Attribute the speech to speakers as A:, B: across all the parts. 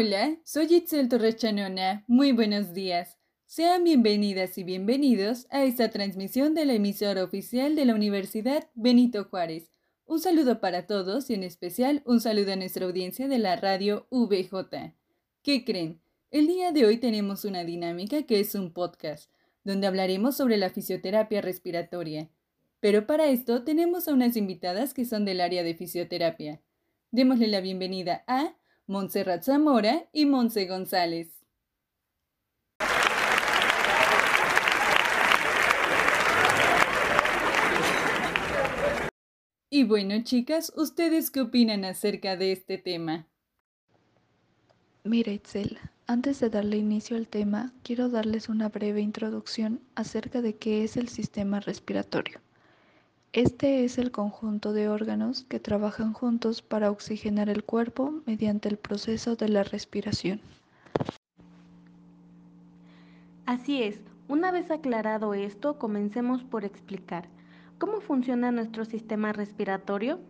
A: Hola, soy Itzel Torres Chanona. Muy buenos días. Sean bienvenidas y bienvenidos a esta transmisión de la emisora oficial de la Universidad Benito Juárez. Un saludo para todos y en especial un saludo a nuestra audiencia de la radio VJ. ¿Qué creen? El día de hoy tenemos una dinámica que es un podcast, donde hablaremos sobre la fisioterapia respiratoria. Pero para esto tenemos a unas invitadas que son del área de fisioterapia. Démosle la bienvenida a Montserrat Zamora y Monse González. Y bueno, chicas, ¿ustedes qué opinan acerca de este tema?
B: Mira, Itzel, antes de darle inicio al tema, quiero darles una breve introducción acerca de qué es el sistema respiratorio. Este es el conjunto de órganos que trabajan juntos para oxigenar el cuerpo mediante el proceso de la respiración.
C: Así es, una vez aclarado esto, comencemos por explicar cómo funciona nuestro sistema respiratorio.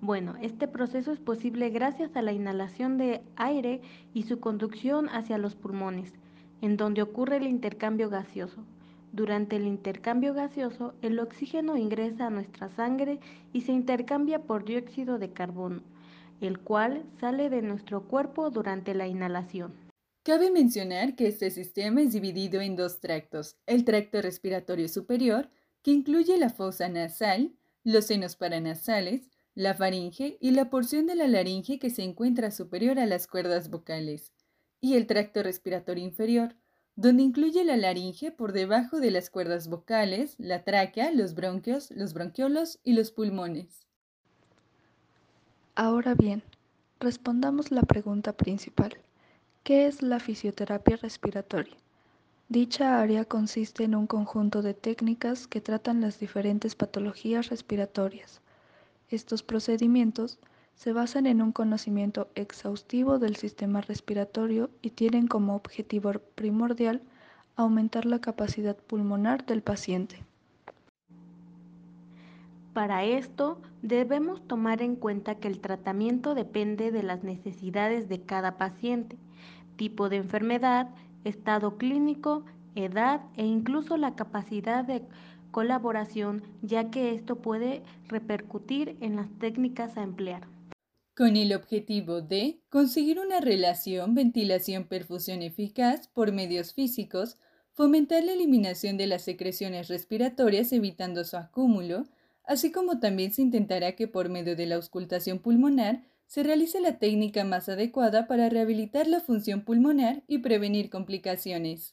C: Bueno, este proceso es posible gracias a la inhalación de aire y su conducción hacia los pulmones, en donde ocurre el intercambio gaseoso. Durante el intercambio gaseoso, el oxígeno ingresa a nuestra sangre y se intercambia por dióxido de carbono, el cual sale de nuestro cuerpo durante la inhalación.
A: Cabe mencionar que este sistema es dividido en dos tractos, el tracto respiratorio superior, que incluye la fosa nasal, los senos paranasales, la faringe y la porción de la laringe que se encuentra superior a las cuerdas vocales, y el tracto respiratorio inferior, donde incluye la laringe por debajo de las cuerdas vocales, la tráquea, los bronquios, los bronquiolos y los pulmones.
B: Ahora bien, respondamos la pregunta principal. ¿Qué es la fisioterapia respiratoria? Dicha área consiste en un conjunto de técnicas que tratan las diferentes patologías respiratorias. Estos procedimientos se basan en un conocimiento exhaustivo del sistema respiratorio y tienen como objetivo primordial aumentar la capacidad pulmonar del paciente.
C: Para esto, debemos tomar en cuenta que el tratamiento depende de las necesidades de cada paciente, tipo de enfermedad, estado clínico, edad e incluso la capacidad de colaboración, ya que esto puede repercutir en las técnicas a emplear
A: con el objetivo de conseguir una relación ventilación-perfusión eficaz por medios físicos, fomentar la eliminación de las secreciones respiratorias evitando su acúmulo, así como también se intentará que por medio de la auscultación pulmonar se realice la técnica más adecuada para rehabilitar la función pulmonar y prevenir complicaciones.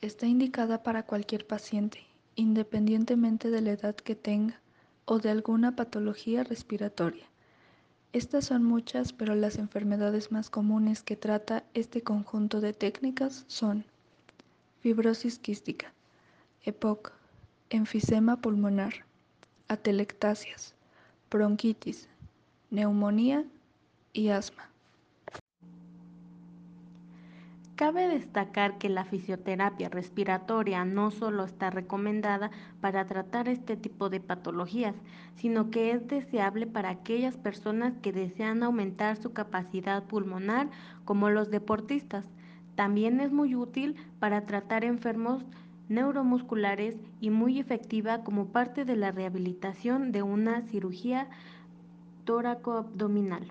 B: Está indicada para cualquier paciente, independientemente de la edad que tenga o de alguna patología respiratoria. Estas son muchas, pero las enfermedades más comunes que trata este conjunto de técnicas son fibrosis quística, EPOC, enfisema pulmonar, atelectasias, bronquitis, neumonía y asma.
C: Cabe destacar que la fisioterapia respiratoria no solo está recomendada para tratar este tipo de patologías, sino que es deseable para aquellas personas que desean aumentar su capacidad pulmonar, como los deportistas. También es muy útil para tratar enfermos neuromusculares y muy efectiva como parte de la rehabilitación de una cirugía tóraco-abdominal.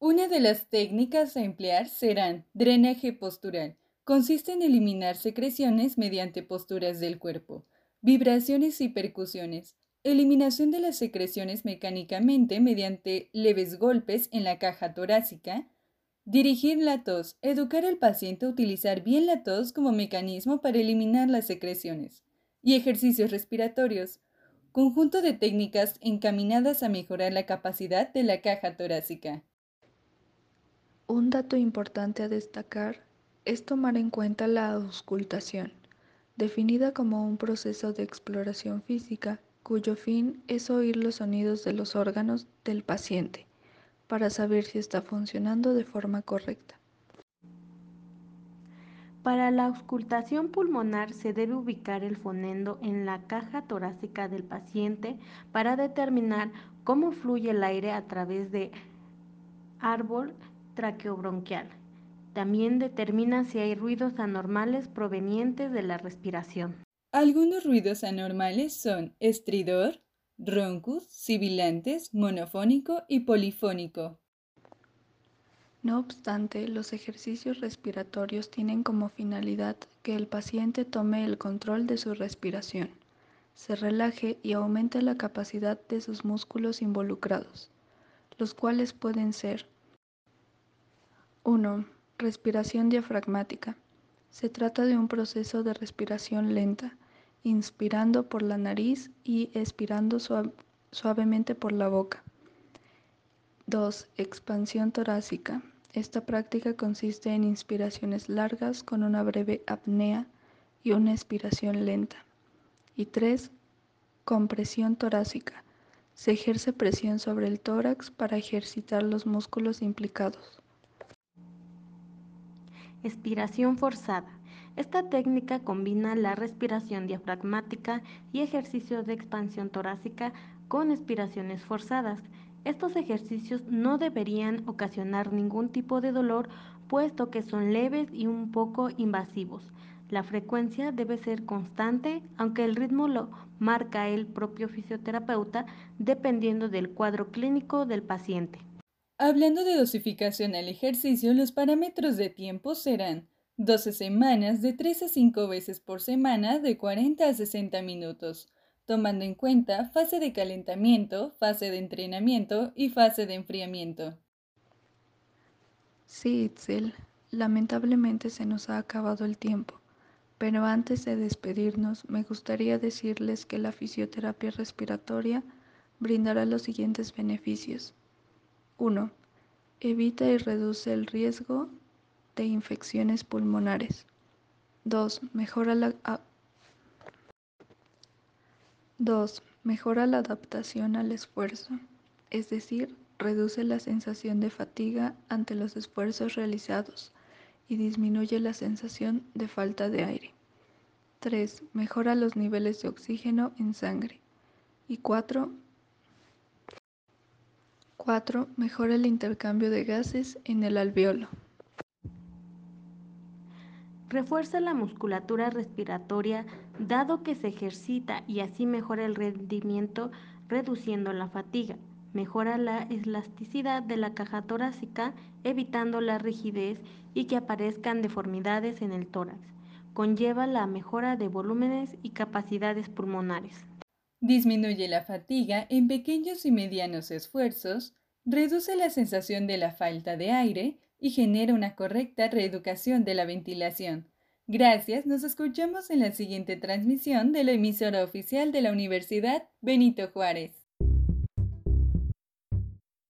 A: Una de las técnicas a emplear serán drenaje postural. Consiste en eliminar secreciones mediante posturas del cuerpo, vibraciones y percusiones, eliminación de las secreciones mecánicamente mediante leves golpes en la caja torácica, dirigir la tos, educar al paciente a utilizar bien la tos como mecanismo para eliminar las secreciones, y ejercicios respiratorios, conjunto de técnicas encaminadas a mejorar la capacidad de la caja torácica.
B: Un dato importante a destacar es tomar en cuenta la auscultación, definida como un proceso de exploración física cuyo fin es oír los sonidos de los órganos del paciente para saber si está funcionando de forma correcta.
C: Para la auscultación pulmonar se debe ubicar el fonendo en la caja torácica del paciente para determinar cómo fluye el aire a través de árbol traqueobronquial. También determina si hay ruidos anormales provenientes de la respiración.
A: Algunos ruidos anormales son estridor, roncus, sibilantes, monofónico y polifónico.
B: No obstante, los ejercicios respiratorios tienen como finalidad que el paciente tome el control de su respiración, se relaje y aumente la capacidad de sus músculos involucrados, los cuales pueden ser 1. Respiración diafragmática. Se trata de un proceso de respiración lenta, inspirando por la nariz y expirando suavemente por la boca. 2. Expansión torácica. Esta práctica consiste en inspiraciones largas con una breve apnea y una expiración lenta. Y 3. Compresión torácica. Se ejerce presión sobre el tórax para ejercitar los músculos implicados.
C: Expiración forzada. Esta técnica combina la respiración diafragmática y ejercicios de expansión torácica con expiraciones forzadas. Estos ejercicios no deberían ocasionar ningún tipo de dolor puesto que son leves y un poco invasivos. La frecuencia debe ser constante, aunque el ritmo lo marca el propio fisioterapeuta dependiendo del cuadro clínico del paciente.
A: Hablando de dosificación al ejercicio, los parámetros de tiempo serán 12 semanas de 3 a 5 veces por semana de 40 a 60 minutos tomando en cuenta fase de calentamiento, fase de entrenamiento y fase de enfriamiento.
B: Sí, Itzel, lamentablemente se nos ha acabado el tiempo, pero antes de despedirnos me gustaría decirles que la fisioterapia respiratoria brindará los siguientes beneficios. 1. Evita y reduce el riesgo de infecciones pulmonares. 2. Mejora la 2. Mejora la adaptación al esfuerzo, es decir, reduce la sensación de fatiga ante los esfuerzos realizados y disminuye la sensación de falta de aire. 3. Mejora los niveles de oxígeno en sangre. Y 4. 4. Mejora el intercambio de gases en el alveolo.
C: Refuerza la musculatura respiratoria dado que se ejercita y así mejora el rendimiento reduciendo la fatiga. Mejora la elasticidad de la caja torácica evitando la rigidez y que aparezcan deformidades en el tórax. Conlleva la mejora de volúmenes y capacidades pulmonares.
A: Disminuye la fatiga en pequeños y medianos esfuerzos, reduce la sensación de la falta de aire y genera una correcta reeducación de la ventilación. Gracias, nos escuchamos en la siguiente transmisión de la emisora oficial de la Universidad Benito Juárez.